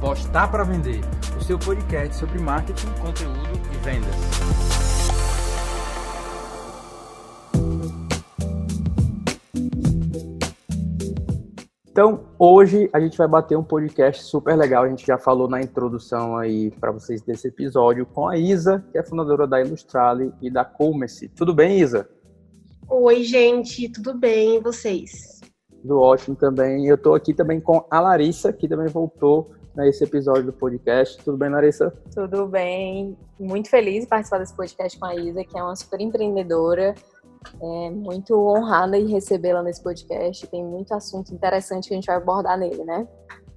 Postar para Vender, o seu podcast sobre marketing, conteúdo e vendas. Então, hoje a gente vai bater um podcast super legal. A gente já falou na introdução aí para vocês desse episódio com a Isa, que é fundadora da Ilustrale e da Commerce. Tudo bem, Isa? Oi, gente, tudo bem? E vocês? Tudo ótimo também. Eu estou aqui também com a Larissa, que também voltou nesse episódio do podcast. Tudo bem, Larissa? Tudo bem. Muito feliz de participar desse podcast com a Isa, que é uma super empreendedora. É muito honrada em recebê-la nesse podcast. Tem muito assunto interessante que a gente vai abordar nele, né?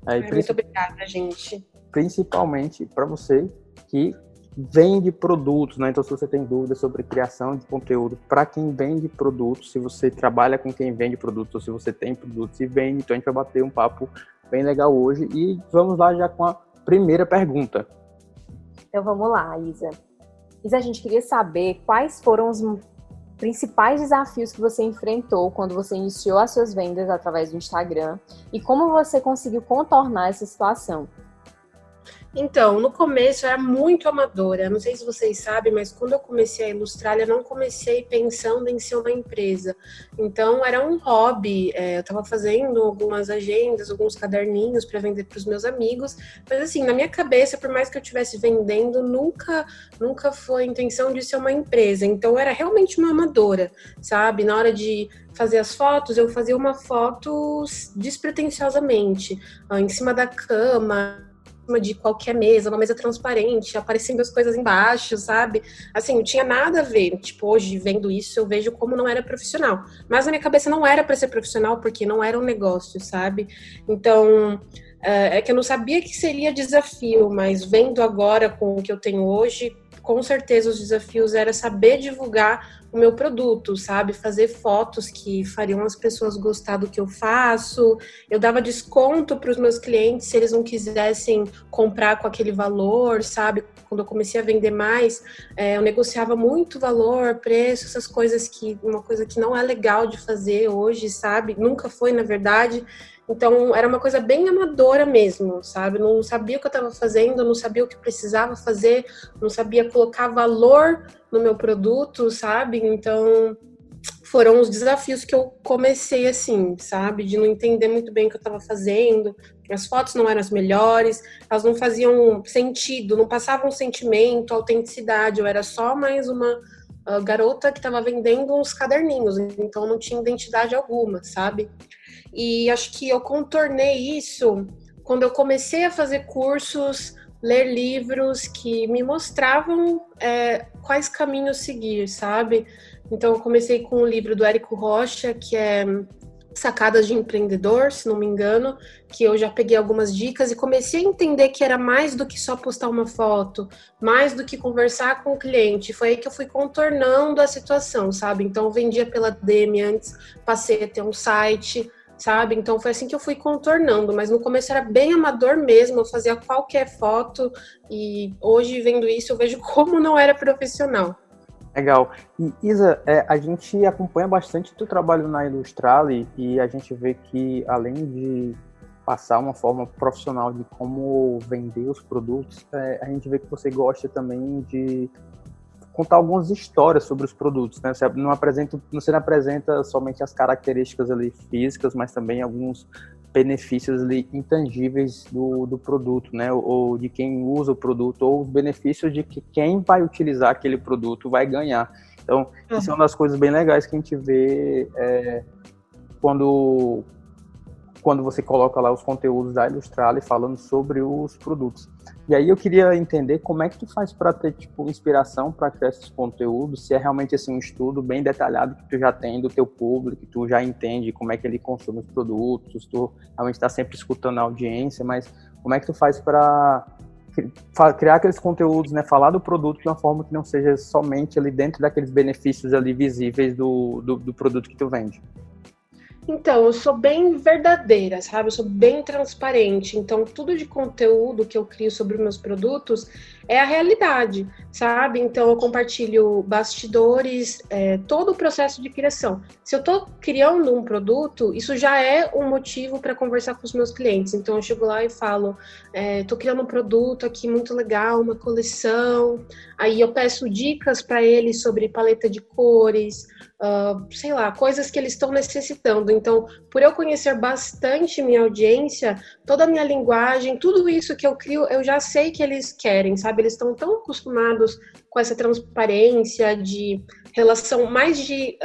É, muito obrigada, gente. Principalmente para você que vende produtos, né? Então, se você tem dúvidas sobre criação de conteúdo, para quem vende produtos, se você trabalha com quem vende produtos, ou se você tem produtos e vende, então a gente vai bater um papo bem legal hoje. E vamos lá já com a primeira pergunta. Então vamos lá, Isa. Isa, a gente queria saber quais foram os principais desafios que você enfrentou quando você iniciou as suas vendas através do Instagram e como você conseguiu contornar essa situação. Então, no começo era muito amadora. Não sei se vocês sabem, mas quando eu comecei a ilustrar, eu não comecei pensando em ser uma empresa. Então, era um hobby. É, eu estava fazendo algumas agendas, alguns caderninhos para vender para os meus amigos. Mas, assim, na minha cabeça, por mais que eu estivesse vendendo, nunca, nunca foi a intenção de ser uma empresa. Então, era realmente uma amadora, sabe? Na hora de fazer as fotos, eu fazia uma foto despretensiosamente, em cima da cama de qualquer mesa, uma mesa transparente, aparecendo as coisas embaixo, sabe? Assim, não tinha nada a ver. Tipo, hoje, vendo isso, eu vejo como não era profissional. Mas na minha cabeça não era para ser profissional, porque não era um negócio, sabe? Então, é, é que eu não sabia que seria desafio, mas vendo agora com o que eu tenho hoje, com certeza os desafios era saber divulgar o meu produto, sabe? Fazer fotos que fariam as pessoas gostar do que eu faço. Eu dava desconto para os meus clientes se eles não quisessem comprar com aquele valor, sabe? Quando eu comecei a vender mais, é, eu negociava muito valor, preço, essas coisas que uma coisa que não é legal de fazer hoje, sabe? Nunca foi, na verdade. Então, era uma coisa bem amadora mesmo, sabe? Não sabia o que eu estava fazendo, não sabia o que precisava fazer, não sabia colocar valor no meu produto, sabe? Então, foram os desafios que eu comecei assim, sabe? De não entender muito bem o que eu estava fazendo. As fotos não eram as melhores, elas não faziam sentido, não passavam sentimento, autenticidade. Eu era só mais uma uh, garota que estava vendendo uns caderninhos, então não tinha identidade alguma, sabe? E acho que eu contornei isso quando eu comecei a fazer cursos, ler livros que me mostravam é, quais caminhos seguir, sabe? Então, eu comecei com o livro do Érico Rocha, que é Sacadas de Empreendedor, se não me engano, que eu já peguei algumas dicas e comecei a entender que era mais do que só postar uma foto, mais do que conversar com o cliente. Foi aí que eu fui contornando a situação, sabe? Então, vendia pela DM antes, passei a ter um site, sabe? Então foi assim que eu fui contornando, mas no começo era bem amador mesmo, eu fazia qualquer foto e hoje vendo isso eu vejo como não era profissional. Legal. E Isa, é, a gente acompanha bastante o trabalho na Ilustrale e a gente vê que além de passar uma forma profissional de como vender os produtos, é, a gente vê que você gosta também de contar algumas histórias sobre os produtos, né? Você não apresenta, você não apresenta somente as características ali físicas, mas também alguns benefícios ali intangíveis do, do produto, né? Ou de quem usa o produto, ou os benefícios de que quem vai utilizar aquele produto vai ganhar. Então, uhum. isso é uma das coisas bem legais que a gente vê é, quando quando você coloca lá os conteúdos da Ilustrale falando sobre os produtos. E aí eu queria entender como é que tu faz para ter tipo inspiração para criar esses conteúdos, se é realmente assim um estudo bem detalhado que tu já tem do teu público, que tu já entende como é que ele consome os produtos, tu realmente está sempre escutando a audiência, mas como é que tu faz para criar aqueles conteúdos, né, falar do produto de uma forma que não seja somente ali dentro daqueles benefícios ali visíveis do, do, do produto que tu vende? Então, eu sou bem verdadeira, sabe? Eu sou bem transparente. Então, tudo de conteúdo que eu crio sobre meus produtos é a realidade, sabe? Então, eu compartilho bastidores, é, todo o processo de criação. Se eu estou criando um produto, isso já é um motivo para conversar com os meus clientes. Então, eu chego lá e falo: estou é, criando um produto aqui muito legal, uma coleção. Aí, eu peço dicas para eles sobre paleta de cores uh, sei lá, coisas que eles estão necessitando. Então, por eu conhecer bastante minha audiência, toda a minha linguagem, tudo isso que eu crio, eu já sei que eles querem, sabe? Eles estão tão acostumados com essa transparência de relação mais de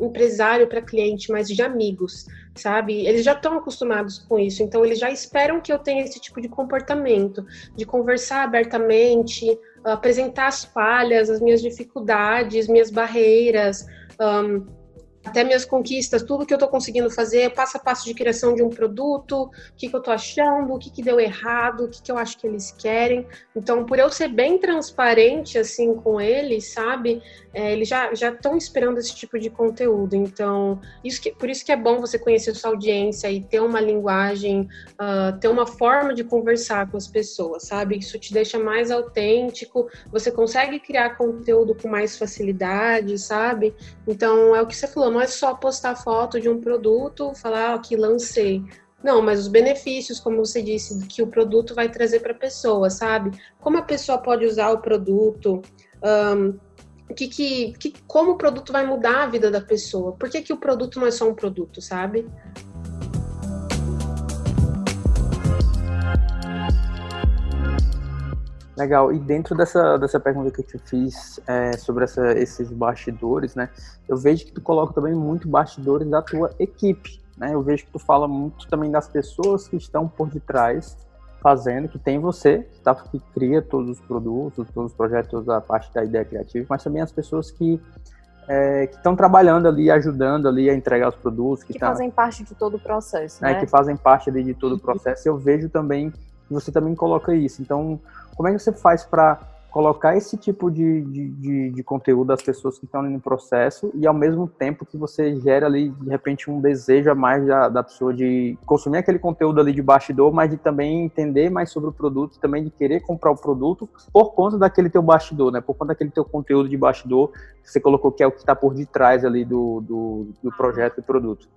empresário para cliente, mais de amigos, sabe? Eles já estão acostumados com isso, então eles já esperam que eu tenha esse tipo de comportamento, de conversar abertamente, apresentar as falhas, as minhas dificuldades, minhas barreiras, um, até minhas conquistas, tudo que eu estou conseguindo fazer, passo a passo de criação de um produto, o que, que eu estou achando, o que, que deu errado, o que, que eu acho que eles querem. Então, por eu ser bem transparente assim com eles, sabe, é, eles já já estão esperando esse tipo de conteúdo. Então, isso que, por isso que é bom você conhecer sua audiência e ter uma linguagem, uh, ter uma forma de conversar com as pessoas, sabe? Isso te deixa mais autêntico. Você consegue criar conteúdo com mais facilidade, sabe? Então, é o que você falou. Não é só postar foto de um produto, falar que lancei. Não, mas os benefícios, como você disse, que o produto vai trazer para a pessoa, sabe? Como a pessoa pode usar o produto. Um, que, que, que, como o produto vai mudar a vida da pessoa. Por que, que o produto não é só um produto, sabe? Legal. E dentro dessa, dessa pergunta que eu te fiz é, sobre essa, esses bastidores, né? Eu vejo que tu coloca também muito bastidores da tua equipe, né? Eu vejo que tu fala muito também das pessoas que estão por detrás fazendo, que tem você, que, tá, que cria todos os produtos, todos os projetos, a parte da ideia criativa, mas também as pessoas que é, que estão trabalhando ali, ajudando ali a entregar os produtos. Que, que tá, fazem parte de todo o processo, né? Que fazem parte ali de todo o processo. Eu vejo também você também coloca isso. Então, como é que você faz para colocar esse tipo de, de, de, de conteúdo das pessoas que estão ali no processo e ao mesmo tempo que você gera ali, de repente, um desejo a mais da, da pessoa de consumir aquele conteúdo ali de bastidor, mas de também entender mais sobre o produto, também de querer comprar o produto por conta daquele teu bastidor, né? Por conta daquele teu conteúdo de bastidor que você colocou que é o que está por detrás ali do, do, do projeto e produto.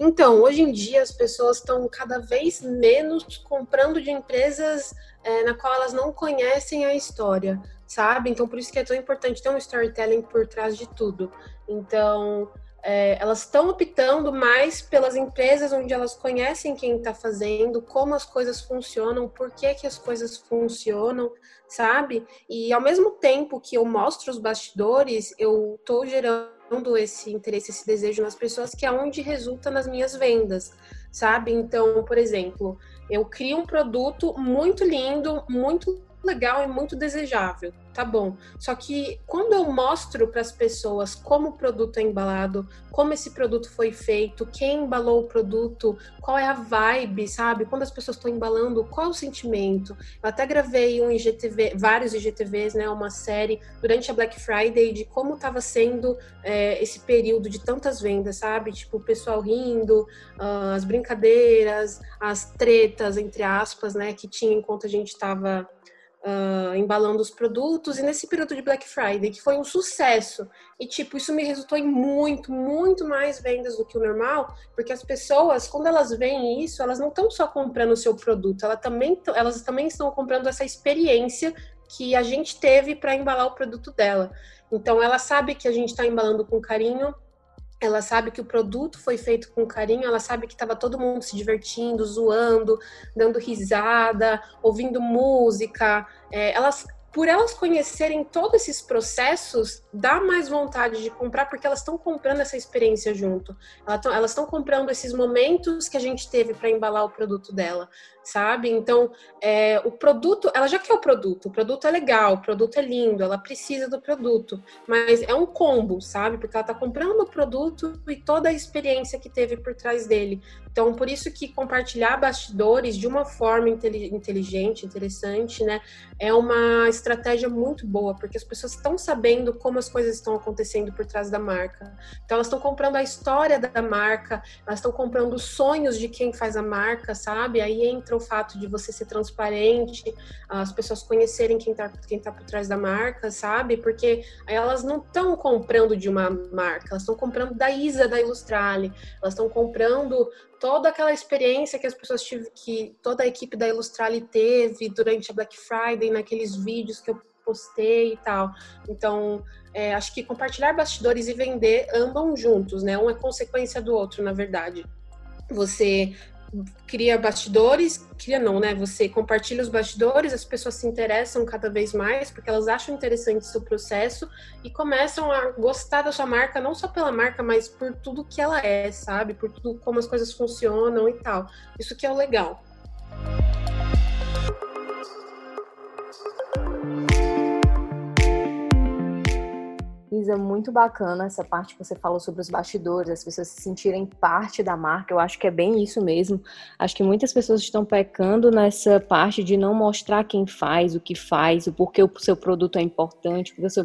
Então, hoje em dia as pessoas estão cada vez menos comprando de empresas é, na qual elas não conhecem a história, sabe? Então, por isso que é tão importante ter um storytelling por trás de tudo. Então, é, elas estão optando mais pelas empresas onde elas conhecem quem está fazendo, como as coisas funcionam, por que, que as coisas funcionam, sabe? E ao mesmo tempo que eu mostro os bastidores, eu estou gerando esse interesse, esse desejo nas pessoas, que é onde resulta nas minhas vendas, sabe? Então, por exemplo, eu crio um produto muito lindo, muito legal e muito desejável, tá bom. Só que quando eu mostro para as pessoas como o produto é embalado, como esse produto foi feito, quem embalou o produto, qual é a vibe, sabe? Quando as pessoas estão embalando, qual é o sentimento? Eu até gravei um IGTV, vários IGTVs, né, uma série durante a Black Friday de como estava sendo é, esse período de tantas vendas, sabe? Tipo, o pessoal rindo, uh, as brincadeiras, as tretas, entre aspas, né, que tinha enquanto a gente estava uh, embalando os produtos, e nesse período de Black Friday, que foi um sucesso. E, tipo, isso me resultou em muito, muito mais vendas do que o normal, porque as pessoas, quando elas veem isso, elas não estão só comprando o seu produto, elas também, elas também estão comprando essa experiência que a gente teve para embalar o produto dela. Então, ela sabe que a gente está embalando com carinho, ela sabe que o produto foi feito com carinho, ela sabe que estava todo mundo se divertindo, zoando, dando risada, ouvindo música. É, elas por elas conhecerem todos esses processos, dá mais vontade de comprar, porque elas estão comprando essa experiência junto. Elas estão comprando esses momentos que a gente teve para embalar o produto dela, sabe? Então, é, o produto, ela já quer o produto, o produto é legal, o produto é lindo, ela precisa do produto, mas é um combo, sabe? Porque ela está comprando o produto e toda a experiência que teve por trás dele. Então, por isso que compartilhar bastidores de uma forma inteligente, interessante, né, é uma estratégia muito boa, porque as pessoas estão sabendo como as coisas estão acontecendo por trás da marca. Então elas estão comprando a história da marca, elas estão comprando os sonhos de quem faz a marca, sabe? Aí entra o fato de você ser transparente, as pessoas conhecerem quem está quem tá por trás da marca, sabe? Porque elas não estão comprando de uma marca, elas estão comprando da Isa da Ilustrale, elas estão comprando toda aquela experiência que as pessoas tiveram, que toda a equipe da Ilustrale teve durante a Black Friday, naqueles vídeos que eu postei e tal. Então, é, acho que compartilhar bastidores e vender andam juntos, né? Um é consequência do outro, na verdade. Você cria bastidores, cria não, né? Você compartilha os bastidores, as pessoas se interessam cada vez mais porque elas acham interessante o seu processo e começam a gostar da sua marca, não só pela marca, mas por tudo que ela é, sabe? Por tudo como as coisas funcionam e tal. Isso que é o legal. Isa, muito bacana essa parte que você falou sobre os bastidores, as pessoas se sentirem parte da marca. Eu acho que é bem isso mesmo. Acho que muitas pessoas estão pecando nessa parte de não mostrar quem faz, o que faz, o porquê o seu produto é importante, porque o seu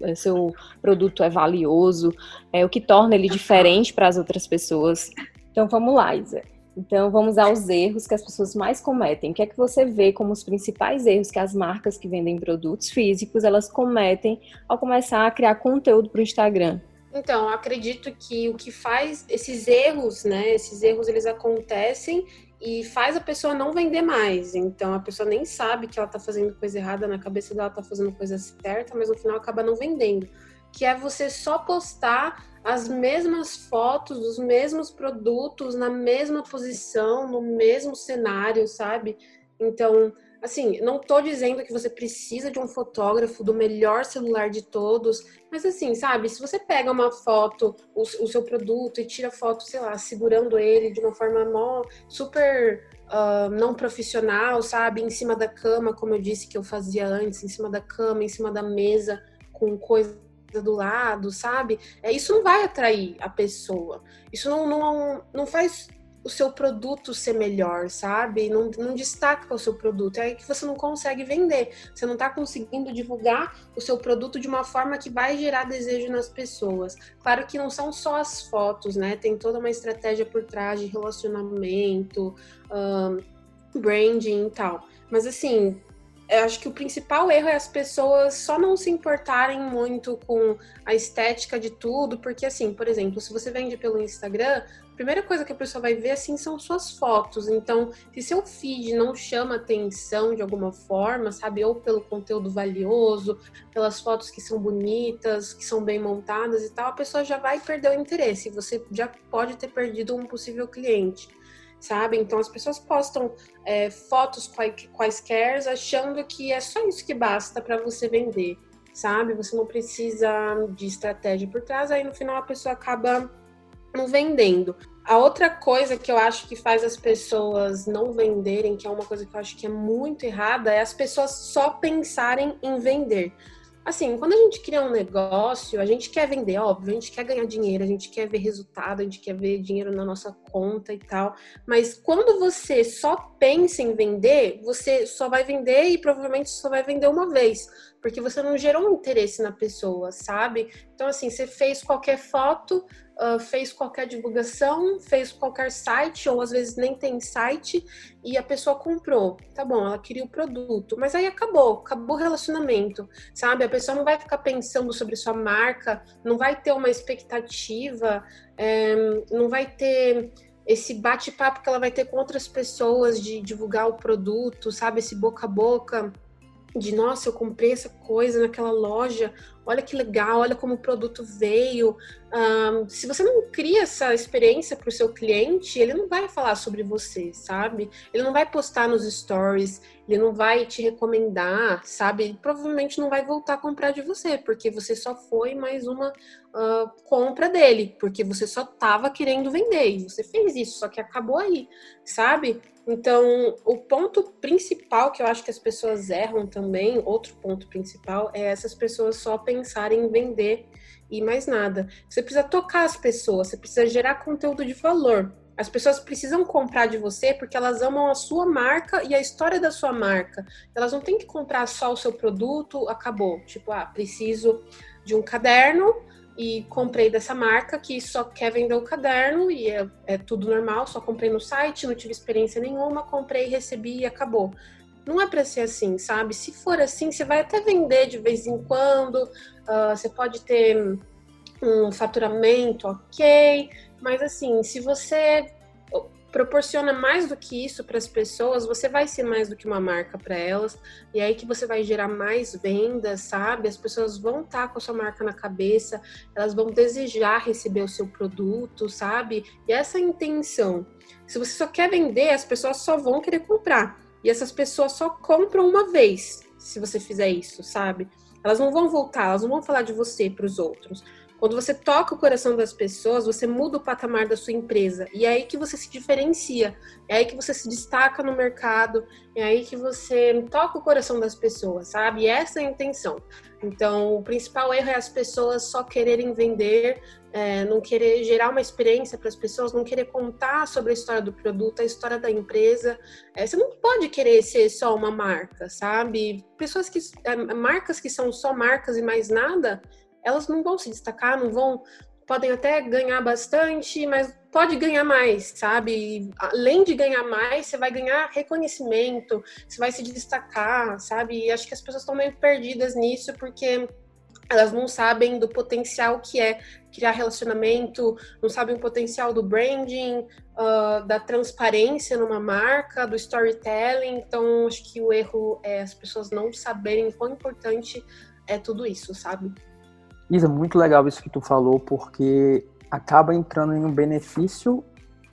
eh, seu produto é valioso, é o que torna ele diferente para as outras pessoas. Então vamos lá, Isa. Então, vamos aos erros que as pessoas mais cometem. O que é que você vê como os principais erros que as marcas que vendem produtos físicos elas cometem ao começar a criar conteúdo para o Instagram? Então, acredito que o que faz esses erros, né? Esses erros eles acontecem e faz a pessoa não vender mais. Então, a pessoa nem sabe que ela está fazendo coisa errada, na cabeça dela está fazendo coisa certa, mas no final acaba não vendendo. Que é você só postar as mesmas fotos dos mesmos produtos na mesma posição, no mesmo cenário, sabe? Então, assim, não tô dizendo que você precisa de um fotógrafo do melhor celular de todos, mas assim, sabe, se você pega uma foto, o, o seu produto e tira foto, sei lá, segurando ele de uma forma mó, super uh, não profissional, sabe, em cima da cama, como eu disse que eu fazia antes, em cima da cama, em cima da mesa, com coisas do lado, sabe? É, isso não vai atrair a pessoa. Isso não, não, não faz o seu produto ser melhor, sabe? Não, não destaca o seu produto. É aí que você não consegue vender. Você não está conseguindo divulgar o seu produto de uma forma que vai gerar desejo nas pessoas. Claro que não são só as fotos, né? Tem toda uma estratégia por trás de relacionamento, um, branding e tal. Mas assim, eu acho que o principal erro é as pessoas só não se importarem muito com a estética de tudo, porque assim, por exemplo, se você vende pelo Instagram, a primeira coisa que a pessoa vai ver assim são suas fotos. Então, se seu feed não chama atenção de alguma forma, sabe, ou pelo conteúdo valioso, pelas fotos que são bonitas, que são bem montadas e tal, a pessoa já vai perder o interesse. Você já pode ter perdido um possível cliente sabe? Então as pessoas postam é, fotos quaisquer achando que é só isso que basta para você vender, sabe? Você não precisa de estratégia por trás, aí no final a pessoa acaba não vendendo. A outra coisa que eu acho que faz as pessoas não venderem, que é uma coisa que eu acho que é muito errada, é as pessoas só pensarem em vender assim, quando a gente cria um negócio, a gente quer vender, óbvio, a gente quer ganhar dinheiro, a gente quer ver resultado, a gente quer ver dinheiro na nossa conta e tal. Mas quando você só pensa em vender, você só vai vender e provavelmente só vai vender uma vez, porque você não gerou um interesse na pessoa, sabe? Então, assim, você fez qualquer foto, uh, fez qualquer divulgação, fez qualquer site, ou às vezes nem tem site, e a pessoa comprou. Tá bom, ela queria o produto, mas aí acabou, acabou o relacionamento, sabe? A pessoa não vai ficar pensando sobre sua marca, não vai ter uma expectativa, é, não vai ter esse bate-papo que ela vai ter com outras pessoas de divulgar o produto, sabe? Esse boca a boca de nossa, eu comprei essa coisa naquela loja, olha que legal, olha como o produto veio. Um, se você não cria essa experiência para o seu cliente, ele não vai falar sobre você, sabe? Ele não vai postar nos stories, ele não vai te recomendar, sabe? Ele provavelmente não vai voltar a comprar de você, porque você só foi mais uma uh, compra dele, porque você só estava querendo vender e você fez isso, só que acabou aí, sabe? Então, o ponto principal que eu acho que as pessoas erram também, outro ponto principal, é essas pessoas só pensarem em vender e mais nada. Você precisa tocar as pessoas, você precisa gerar conteúdo de valor. As pessoas precisam comprar de você porque elas amam a sua marca e a história da sua marca. Elas não têm que comprar só o seu produto, acabou. Tipo, ah, preciso de um caderno e comprei dessa marca que só quer vender o caderno e é, é tudo normal, só comprei no site, não tive experiência nenhuma, comprei, recebi e acabou. Não é para ser assim, sabe? Se for assim, você vai até vender de vez em quando, uh, você pode ter um faturamento ok, mas assim, se você proporciona mais do que isso para as pessoas, você vai ser mais do que uma marca para elas, e é aí que você vai gerar mais vendas, sabe? As pessoas vão estar tá com a sua marca na cabeça, elas vão desejar receber o seu produto, sabe? E essa é a intenção. Se você só quer vender, as pessoas só vão querer comprar. E essas pessoas só compram uma vez se você fizer isso, sabe? Elas não vão voltar, elas não vão falar de você para os outros. Quando você toca o coração das pessoas, você muda o patamar da sua empresa. E é aí que você se diferencia. É aí que você se destaca no mercado. É aí que você toca o coração das pessoas, sabe? E essa é a intenção. Então, o principal erro é as pessoas só quererem vender, é, não querer gerar uma experiência para as pessoas, não querer contar sobre a história do produto, a história da empresa. É, você não pode querer ser só uma marca, sabe? Pessoas que. É, marcas que são só marcas e mais nada elas não vão se destacar, não vão. Podem até ganhar bastante, mas pode ganhar mais, sabe? Além de ganhar mais, você vai ganhar reconhecimento, você vai se destacar, sabe? E acho que as pessoas estão meio perdidas nisso porque elas não sabem do potencial que é criar relacionamento, não sabem o potencial do branding, uh, da transparência numa marca, do storytelling. Então, acho que o erro é as pessoas não saberem quão importante é tudo isso, sabe? Isa, muito legal isso que tu falou, porque acaba entrando em um benefício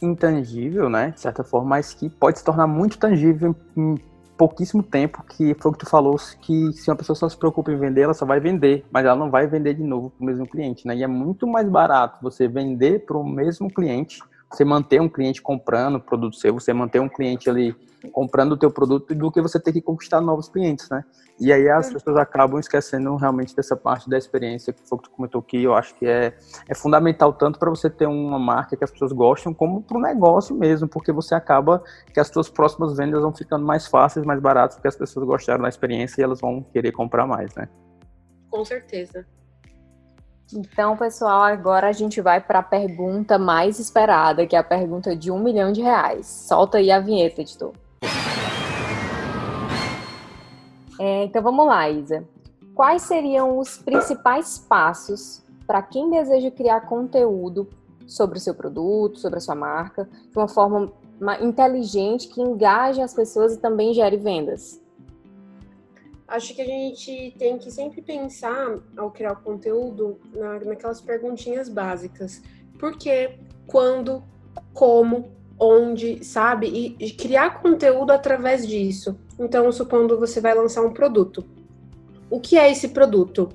intangível, né, de certa forma, mas que pode se tornar muito tangível em pouquíssimo tempo, que foi o que tu falou, que se uma pessoa só se preocupa em vender, ela só vai vender, mas ela não vai vender de novo para o mesmo cliente, né, e é muito mais barato você vender para o mesmo cliente, você manter um cliente comprando o produto seu, você manter um cliente ali comprando o teu produto do que você ter que conquistar novos clientes, né? E aí as pessoas acabam esquecendo realmente dessa parte da experiência que foi que tu comentou que eu acho que é, é fundamental tanto para você ter uma marca que as pessoas gostam, como para o negócio mesmo, porque você acaba que as suas próximas vendas vão ficando mais fáceis, mais baratas, porque as pessoas gostaram da experiência e elas vão querer comprar mais, né? Com certeza. Então, pessoal, agora a gente vai para a pergunta mais esperada, que é a pergunta de um milhão de reais. Solta aí a vinheta, editor. É, então vamos lá, Isa. Quais seriam os principais passos para quem deseja criar conteúdo sobre o seu produto, sobre a sua marca, de uma forma inteligente que engaje as pessoas e também gere vendas? Acho que a gente tem que sempre pensar, ao criar o conteúdo, na, naquelas perguntinhas básicas. Por quê? Quando? Como? onde, sabe? E, e criar conteúdo através disso. Então, supondo você vai lançar um produto. O que é esse produto?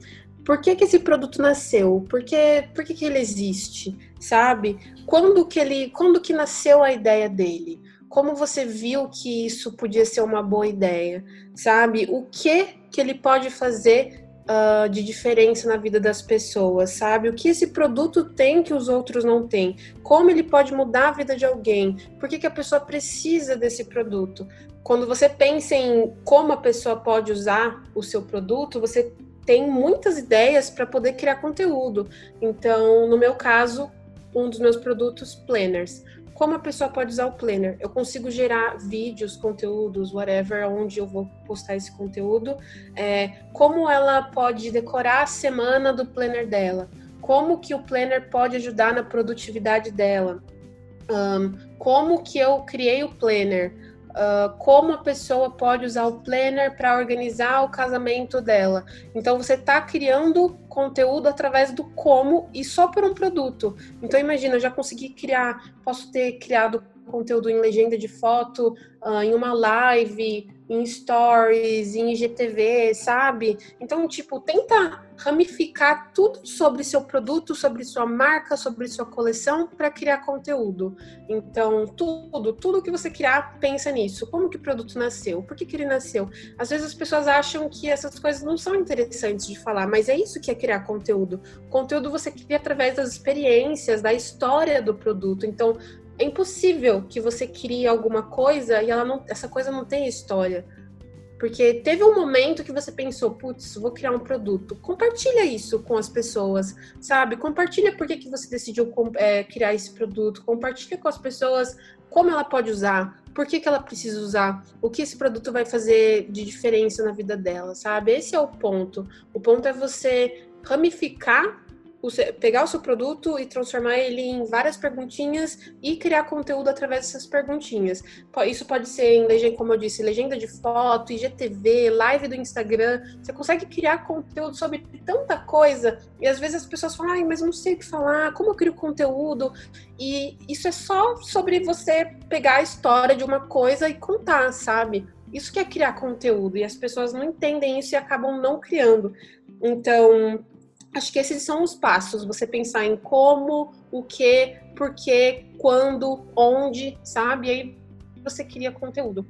Por que, que esse produto nasceu? Por que, por que, que ele existe? Sabe? Quando que ele, quando que nasceu a ideia dele? Como você viu que isso podia ser uma boa ideia? Sabe? O que que ele pode fazer uh, de diferença na vida das pessoas, sabe? O que esse produto tem que os outros não têm? Como ele pode mudar a vida de alguém? Por que, que a pessoa precisa desse produto? Quando você pensa em como a pessoa pode usar o seu produto, você tem muitas ideias para poder criar conteúdo. Então, no meu caso, um dos meus produtos, planners como a pessoa pode usar o Planner. Eu consigo gerar vídeos, conteúdos, whatever, onde eu vou postar esse conteúdo. É, como ela pode decorar a semana do Planner dela. Como que o Planner pode ajudar na produtividade dela. Um, como que eu criei o Planner uh, como a pessoa pode usar o planner para organizar o casamento dela. Então você está criando conteúdo através do como e só por um produto. Então imagina, eu já consegui criar, posso ter criado conteúdo em legenda de foto, uh, em uma live, em stories, em IGTV, sabe? Então, tipo, tenta ramificar tudo sobre seu produto, sobre sua marca, sobre sua coleção para criar conteúdo. Então, tudo, tudo que você criar, pensa nisso. Como que o produto nasceu? Por que, que ele nasceu? Às vezes as pessoas acham que essas coisas não são interessantes de falar, mas é isso que é criar conteúdo. Conteúdo você cria através das experiências, da história do produto. Então, é impossível que você crie alguma coisa e ela não, essa coisa não tem história. Porque teve um momento que você pensou, putz, vou criar um produto. Compartilha isso com as pessoas, sabe? Compartilha por que, você decidiu é, criar esse produto. Compartilha com as pessoas como ela pode usar, por que, que ela precisa usar, o que esse produto vai fazer de diferença na vida dela, sabe? Esse é o ponto. O ponto é você ramificar pegar o seu produto e transformar ele em várias perguntinhas e criar conteúdo através dessas perguntinhas. Isso pode ser em legenda, como eu disse, legenda de foto, IGTV, live do Instagram. Você consegue criar conteúdo sobre tanta coisa e às vezes as pessoas falam, ai, mas não sei o que falar, como eu crio conteúdo? E isso é só sobre você pegar a história de uma coisa e contar, sabe? Isso que é criar conteúdo e as pessoas não entendem isso e acabam não criando. Então, acho que esses são os passos. Você pensar em como, o que, por quê, quando, onde, sabe? E aí você cria conteúdo.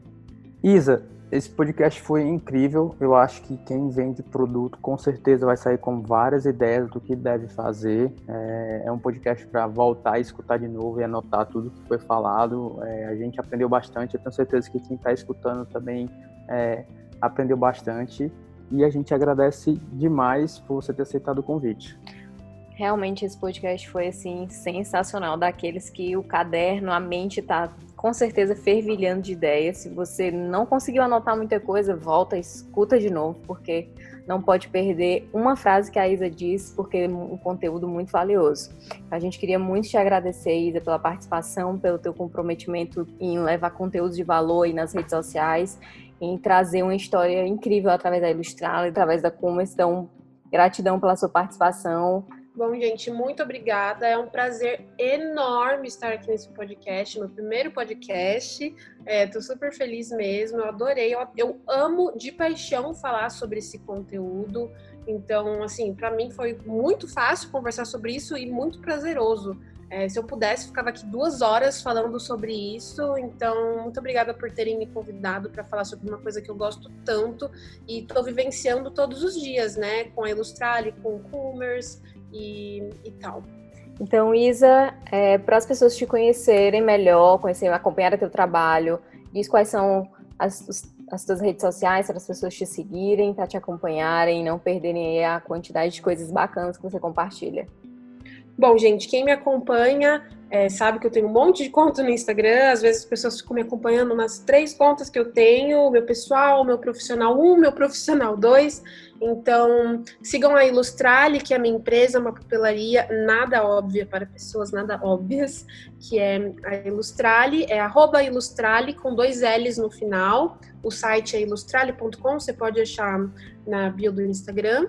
Isa, esse podcast foi incrível. Eu acho que quem vende produto com certeza vai sair com várias ideias do que deve fazer. É, é um podcast para voltar e escutar de novo e anotar tudo que foi falado. É, a gente aprendeu bastante. Eu tenho certeza que quem está escutando também é, aprendeu bastante e a gente agradece demais por você ter aceitado o convite. Realmente esse podcast foi assim sensacional, daqueles que o caderno, a mente está com certeza fervilhando de ideias. Se você não conseguiu anotar muita coisa, volta, escuta de novo, porque não pode perder uma frase que a Isa disse, porque é um conteúdo muito valioso. A gente queria muito te agradecer, Isa, pela participação, pelo teu comprometimento em levar conteúdos de valor aí nas redes sociais em trazer uma história incrível através da Ilustrar, através da Commerce. Então, gratidão pela sua participação. Bom, gente, muito obrigada. É um prazer enorme estar aqui nesse podcast, meu primeiro podcast. Estou é, super feliz mesmo, eu adorei. Eu, eu amo de paixão falar sobre esse conteúdo. Então, assim, para mim foi muito fácil conversar sobre isso e muito prazeroso. É, se eu pudesse, ficava aqui duas horas falando sobre isso. Então, muito obrigada por terem me convidado para falar sobre uma coisa que eu gosto tanto e estou vivenciando todos os dias, né? Com a Ilustrale, com o Commerce e, e tal. Então, Isa, é, para as pessoas te conhecerem melhor, conhecer, acompanhar o teu trabalho, diz quais são as, as tuas redes sociais para as pessoas te seguirem, para te acompanharem, não perderem a quantidade de coisas bacanas que você compartilha. Bom, gente, quem me acompanha é, sabe que eu tenho um monte de conta no Instagram. Às vezes as pessoas ficam me acompanhando nas três contas que eu tenho: meu pessoal, meu profissional 1, meu profissional 2. Então, sigam a Ilustrale, que é a minha empresa, uma papelaria nada óbvia para pessoas nada óbvias, que é a Ilustrale, é arroba Ilustrale com dois L's no final. O site é ilustrale.com, você pode achar na bio do Instagram.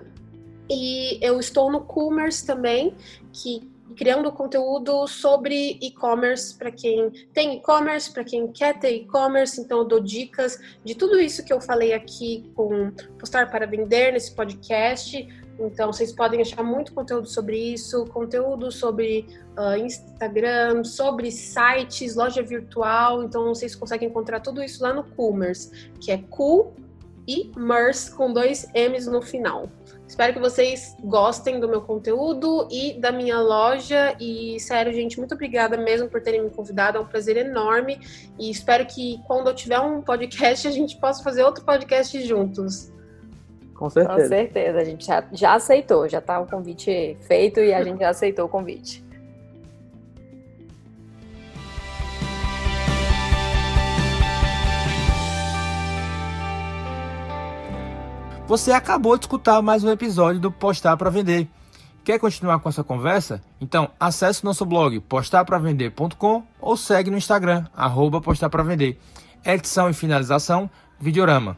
E eu estou no Commerce também, que criando conteúdo sobre e-commerce para quem tem e-commerce, para quem quer ter e-commerce, então eu dou dicas de tudo isso que eu falei aqui com postar para vender nesse podcast. Então vocês podem achar muito conteúdo sobre isso, conteúdo sobre uh, Instagram, sobre sites, loja virtual. Então vocês conseguem encontrar tudo isso lá no Commerce, que é cool e Merce com dois M's no final. Espero que vocês gostem do meu conteúdo e da minha loja. E, sério, gente, muito obrigada mesmo por terem me convidado. É um prazer enorme. E espero que quando eu tiver um podcast, a gente possa fazer outro podcast juntos. Com certeza. Com certeza. A gente já, já aceitou, já está o convite feito e a gente já aceitou o convite. Você acabou de escutar mais um episódio do Postar para Vender. Quer continuar com essa conversa? Então acesse nosso blog postarpravender.com ou segue no Instagram, arroba postar para vender. Edição e finalização, Videorama.